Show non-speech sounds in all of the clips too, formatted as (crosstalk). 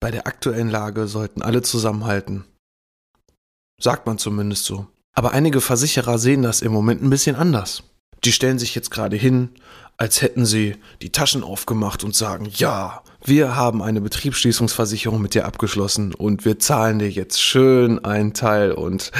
Bei der aktuellen Lage sollten alle zusammenhalten. Sagt man zumindest so. Aber einige Versicherer sehen das im Moment ein bisschen anders. Die stellen sich jetzt gerade hin, als hätten sie die Taschen aufgemacht und sagen, ja, wir haben eine Betriebsschließungsversicherung mit dir abgeschlossen und wir zahlen dir jetzt schön einen Teil und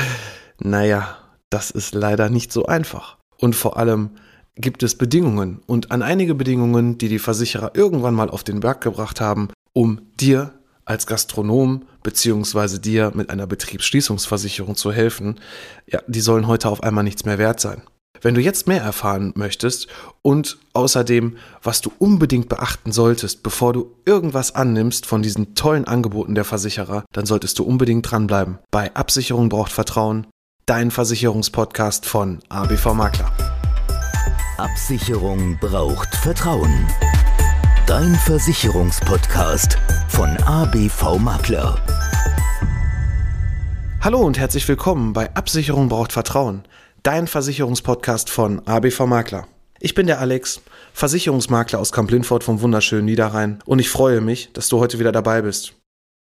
naja, das ist leider nicht so einfach. Und vor allem gibt es Bedingungen und an einige Bedingungen, die die Versicherer irgendwann mal auf den Berg gebracht haben, um dir als Gastronom beziehungsweise dir mit einer Betriebsschließungsversicherung zu helfen, ja, die sollen heute auf einmal nichts mehr wert sein. Wenn du jetzt mehr erfahren möchtest und außerdem, was du unbedingt beachten solltest, bevor du irgendwas annimmst von diesen tollen Angeboten der Versicherer, dann solltest du unbedingt dranbleiben. Bei Absicherung braucht Vertrauen, dein Versicherungspodcast von ABV Makler. Absicherung braucht Vertrauen. Dein Versicherungspodcast von ABV Makler. Hallo und herzlich willkommen bei Absicherung braucht Vertrauen, dein Versicherungspodcast von ABV Makler. Ich bin der Alex, Versicherungsmakler aus Kamp-Lindfort vom wunderschönen Niederrhein und ich freue mich, dass du heute wieder dabei bist.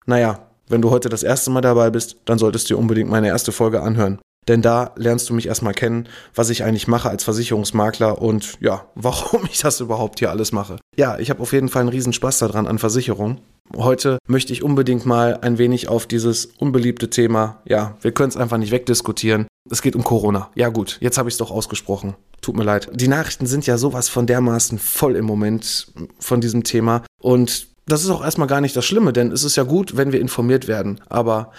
Naja, wenn du heute das erste Mal dabei bist, dann solltest du dir unbedingt meine erste Folge anhören. Denn da lernst du mich erstmal kennen, was ich eigentlich mache als Versicherungsmakler und ja, warum (laughs) ich das überhaupt hier alles mache. Ja, ich habe auf jeden Fall einen riesen Spaß daran an Versicherung. Heute möchte ich unbedingt mal ein wenig auf dieses unbeliebte Thema, ja, wir können es einfach nicht wegdiskutieren. Es geht um Corona. Ja gut, jetzt habe ich es doch ausgesprochen. Tut mir leid. Die Nachrichten sind ja sowas von dermaßen voll im Moment von diesem Thema. Und das ist auch erstmal gar nicht das Schlimme, denn es ist ja gut, wenn wir informiert werden. Aber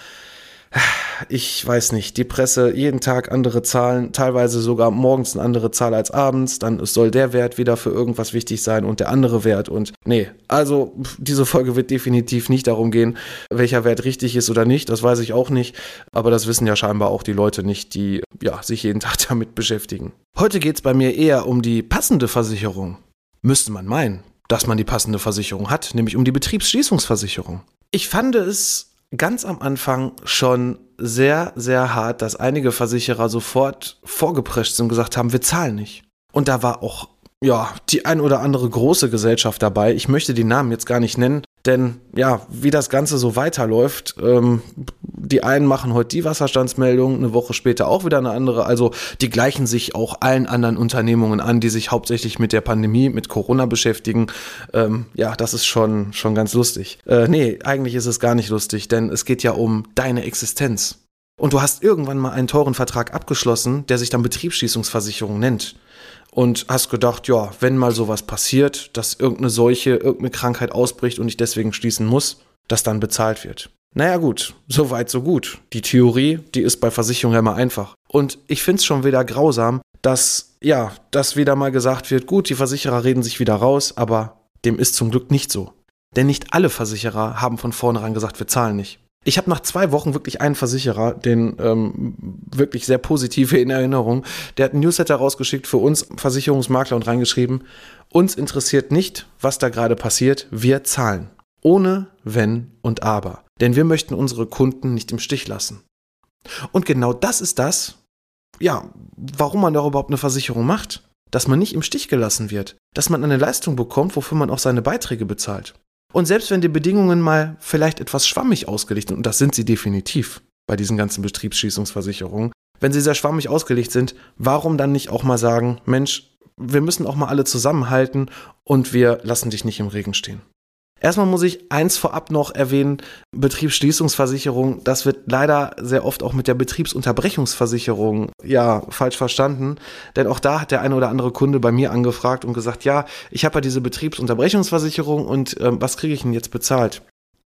ich weiß nicht, die Presse jeden Tag andere Zahlen, teilweise sogar morgens eine andere Zahl als abends, dann soll der Wert wieder für irgendwas wichtig sein und der andere Wert und nee, also diese Folge wird definitiv nicht darum gehen, welcher Wert richtig ist oder nicht, das weiß ich auch nicht, aber das wissen ja scheinbar auch die Leute nicht, die ja sich jeden Tag (laughs) damit beschäftigen. Heute geht's bei mir eher um die passende Versicherung. Müsste man meinen, dass man die passende Versicherung hat, nämlich um die Betriebsschließungsversicherung. Ich fand es ganz am Anfang schon sehr, sehr hart, dass einige Versicherer sofort vorgeprescht sind und gesagt haben, wir zahlen nicht. Und da war auch, ja, die ein oder andere große Gesellschaft dabei. Ich möchte die Namen jetzt gar nicht nennen, denn ja, wie das Ganze so weiterläuft, ähm, die einen machen heute die Wasserstandsmeldung, eine Woche später auch wieder eine andere. Also die gleichen sich auch allen anderen Unternehmungen an, die sich hauptsächlich mit der Pandemie, mit Corona beschäftigen. Ähm, ja, das ist schon, schon ganz lustig. Äh, nee, eigentlich ist es gar nicht lustig, denn es geht ja um deine Existenz. Und du hast irgendwann mal einen teuren Vertrag abgeschlossen, der sich dann Betriebsschließungsversicherung nennt und hast gedacht, ja, wenn mal sowas passiert, dass irgendeine Seuche, irgendeine Krankheit ausbricht und ich deswegen schließen muss, dass dann bezahlt wird. Naja gut, so weit, so gut. Die Theorie, die ist bei Versicherungen immer einfach. Und ich find's schon wieder grausam, dass, ja, dass wieder mal gesagt wird, gut, die Versicherer reden sich wieder raus, aber dem ist zum Glück nicht so. Denn nicht alle Versicherer haben von vornherein gesagt, wir zahlen nicht. Ich habe nach zwei Wochen wirklich einen Versicherer, den ähm, wirklich sehr positive in Erinnerung, der hat einen Newsletter rausgeschickt für uns Versicherungsmakler und reingeschrieben, uns interessiert nicht, was da gerade passiert, wir zahlen. Ohne Wenn und Aber. Denn wir möchten unsere Kunden nicht im Stich lassen. Und genau das ist das, ja, warum man da überhaupt eine Versicherung macht. Dass man nicht im Stich gelassen wird. Dass man eine Leistung bekommt, wofür man auch seine Beiträge bezahlt. Und selbst wenn die Bedingungen mal vielleicht etwas schwammig ausgelegt sind, und das sind sie definitiv bei diesen ganzen Betriebsschließungsversicherungen, wenn sie sehr schwammig ausgelegt sind, warum dann nicht auch mal sagen, Mensch, wir müssen auch mal alle zusammenhalten und wir lassen dich nicht im Regen stehen. Erstmal muss ich eins vorab noch erwähnen, Betriebsschließungsversicherung, das wird leider sehr oft auch mit der Betriebsunterbrechungsversicherung ja falsch verstanden, denn auch da hat der eine oder andere Kunde bei mir angefragt und gesagt, ja, ich habe ja diese Betriebsunterbrechungsversicherung und äh, was kriege ich denn jetzt bezahlt?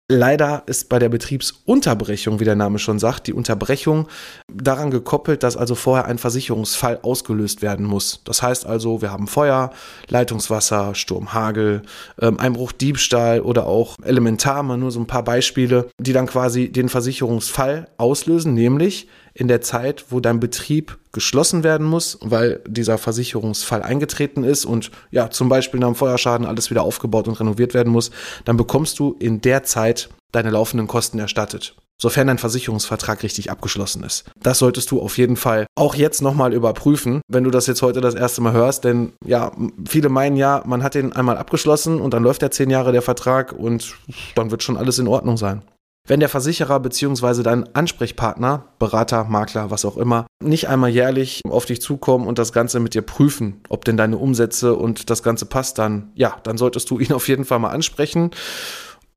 Leider ist bei der Betriebsunterbrechung, wie der Name schon sagt, die Unterbrechung daran gekoppelt, dass also vorher ein Versicherungsfall ausgelöst werden muss. Das heißt also, wir haben Feuer, Leitungswasser, Sturm, Hagel, ähm, Einbruch, Diebstahl oder auch elementar, mal nur so ein paar Beispiele, die dann quasi den Versicherungsfall auslösen, nämlich in der Zeit, wo dein Betrieb geschlossen werden muss, weil dieser Versicherungsfall eingetreten ist und ja, zum Beispiel nach dem Feuerschaden alles wieder aufgebaut und renoviert werden muss, dann bekommst du in der Zeit deine laufenden Kosten erstattet. sofern dein Versicherungsvertrag richtig abgeschlossen ist. Das solltest du auf jeden Fall auch jetzt nochmal überprüfen, wenn du das jetzt heute das erste Mal hörst, denn ja, viele meinen ja, man hat den einmal abgeschlossen und dann läuft der zehn Jahre der Vertrag und dann wird schon alles in Ordnung sein. Wenn der Versicherer bzw. dein Ansprechpartner, Berater, Makler, was auch immer, nicht einmal jährlich auf dich zukommen und das Ganze mit dir prüfen, ob denn deine Umsätze und das Ganze passt, dann ja, dann solltest du ihn auf jeden Fall mal ansprechen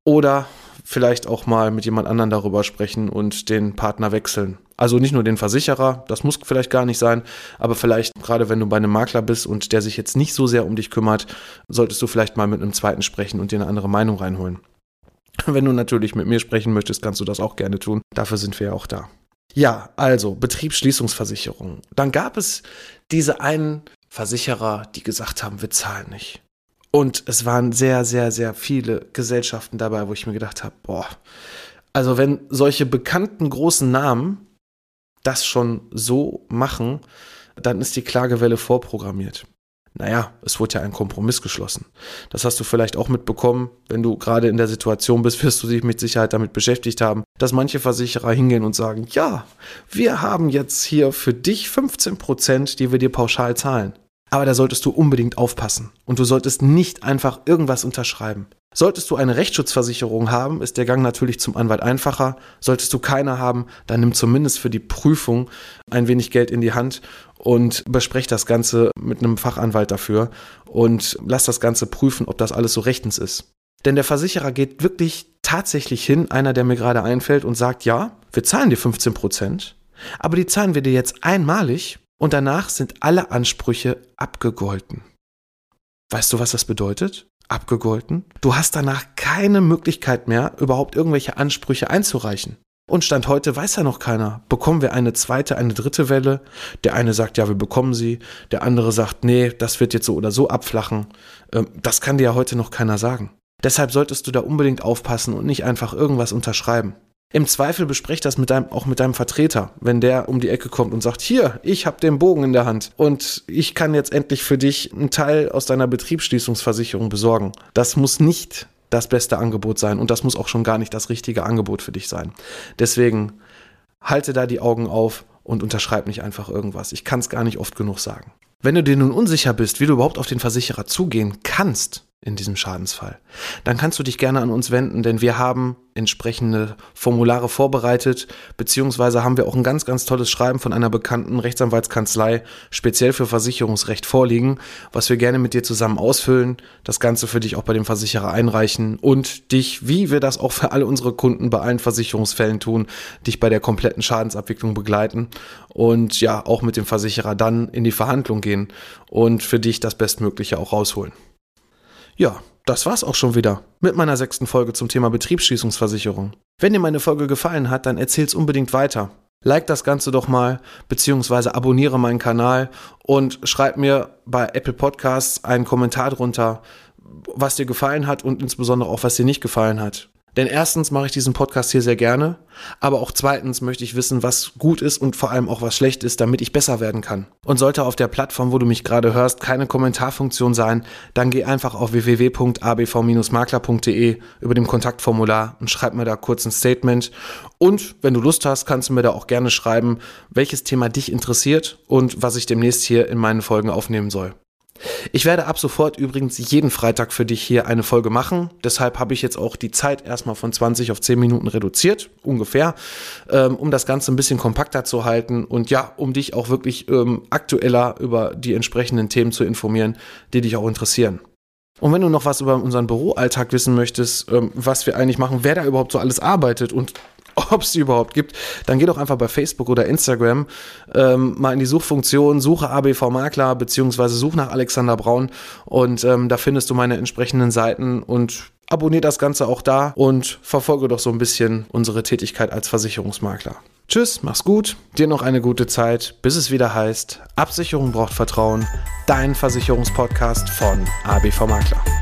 oder vielleicht auch mal mit jemand anderem darüber sprechen und den Partner wechseln. Also nicht nur den Versicherer, das muss vielleicht gar nicht sein, aber vielleicht gerade wenn du bei einem Makler bist und der sich jetzt nicht so sehr um dich kümmert, solltest du vielleicht mal mit einem zweiten sprechen und dir eine andere Meinung reinholen. (laughs) Wenn du natürlich mit mir sprechen möchtest, kannst du das auch gerne tun. Dafür sind wir ja auch da. Ja, also Betriebsschließungsversicherung. Dann gab es diese einen Versicherer, die gesagt haben, wir zahlen nicht. Und es waren sehr, sehr, sehr viele Gesellschaften dabei, wo ich mir gedacht habe, boah, also wenn solche bekannten großen Namen das schon so machen, dann ist die Klagewelle vorprogrammiert. Naja, es wurde ja ein Kompromiss geschlossen. Das hast du vielleicht auch mitbekommen, wenn du gerade in der Situation bist, (laughs) wirst du dich mit Sicherheit damit beschäftigt haben, dass manche Versicherer hingehen und sagen, ja, wir haben jetzt hier für dich 15 Prozent, die wir dir pauschal zahlen. Aber da solltest du unbedingt aufpassen und du solltest nicht einfach irgendwas unterschreiben. Solltest du eine Rechtsschutzversicherung haben, ist der Gang natürlich zum Anwalt einfacher. Solltest du keine haben, dann nimm zumindest für die Prüfung ein wenig Geld in die Hand und besprech das Ganze mit einem Fachanwalt dafür und lass das Ganze prüfen, ob das alles so rechtens ist. Denn der Versicherer geht wirklich tatsächlich hin, einer, der mir gerade einfällt, und sagt, ja, wir zahlen dir 15 Prozent, aber die zahlen wir dir jetzt einmalig und danach sind alle Ansprüche abgegolten. Weißt du, was das bedeutet? Abgegolten? Du hast danach keine Möglichkeit mehr, überhaupt irgendwelche Ansprüche einzureichen. Und Stand heute weiß ja noch keiner. Bekommen wir eine zweite, eine dritte Welle? Der eine sagt, ja, wir bekommen sie. Der andere sagt, nee, das wird jetzt so oder so abflachen. Ähm, das kann dir ja heute noch keiner sagen. Deshalb solltest du da unbedingt aufpassen und nicht einfach irgendwas unterschreiben. Im Zweifel besprech das mit deinem, auch mit deinem Vertreter, wenn der um die Ecke kommt und sagt, hier, ich habe den Bogen in der Hand und ich kann jetzt endlich für dich einen Teil aus deiner Betriebsschließungsversicherung besorgen. Das muss nicht das beste Angebot sein und das muss auch schon gar nicht das richtige Angebot für dich sein. Deswegen halte da die Augen auf und unterschreib nicht einfach irgendwas. Ich kann es gar nicht oft genug sagen. Wenn du dir nun unsicher bist, wie du überhaupt auf den Versicherer zugehen kannst, in diesem Schadensfall. Dann kannst du dich gerne an uns wenden, denn wir haben entsprechende Formulare vorbereitet, beziehungsweise haben wir auch ein ganz, ganz tolles Schreiben von einer bekannten Rechtsanwaltskanzlei speziell für Versicherungsrecht vorliegen, was wir gerne mit dir zusammen ausfüllen, das Ganze für dich auch bei dem Versicherer einreichen und dich, wie wir das auch für alle unsere Kunden bei allen Versicherungsfällen tun, dich bei der kompletten Schadensabwicklung begleiten und ja, auch mit dem Versicherer dann in die Verhandlung gehen und für dich das Bestmögliche auch rausholen. Ja, das war's auch schon wieder mit meiner sechsten Folge zum Thema Betriebsschließungsversicherung. Wenn dir meine Folge gefallen hat, dann erzähl's unbedingt weiter. Like das Ganze doch mal, beziehungsweise abonniere meinen Kanal und schreib mir bei Apple Podcasts einen Kommentar drunter, was dir gefallen hat und insbesondere auch, was dir nicht gefallen hat. Denn erstens mache ich diesen Podcast hier sehr gerne, aber auch zweitens möchte ich wissen, was gut ist und vor allem auch was schlecht ist, damit ich besser werden kann. Und sollte auf der Plattform, wo du mich gerade hörst, keine Kommentarfunktion sein, dann geh einfach auf www.abv-makler.de über dem Kontaktformular und schreib mir da kurz ein Statement. Und wenn du Lust hast, kannst du mir da auch gerne schreiben, welches Thema dich interessiert und was ich demnächst hier in meinen Folgen aufnehmen soll. Ich werde ab sofort übrigens jeden Freitag für dich hier eine Folge machen. Deshalb habe ich jetzt auch die Zeit erstmal von 20 auf 10 Minuten reduziert, ungefähr, ähm, um das Ganze ein bisschen kompakter zu halten und ja, um dich auch wirklich ähm, aktueller über die entsprechenden Themen zu informieren, die dich auch interessieren. Und wenn du noch was über unseren Büroalltag wissen möchtest, ähm, was wir eigentlich machen, wer da überhaupt so alles arbeitet und (laughs) ob es die überhaupt gibt, dann geh doch einfach bei Facebook oder Instagram ähm, mal in die Suchfunktion, suche ABV Makler beziehungsweise such nach Alexander Braun und ähm, da findest du meine entsprechenden Seiten und abonniere das Ganze auch da und verfolge doch so ein bisschen unsere Tätigkeit als Versicherungsmakler. Tschüss, mach's gut, dir noch eine gute Zeit, bis es wieder heißt, Absicherung braucht Vertrauen, dein Versicherungspodcast von ABV Makler.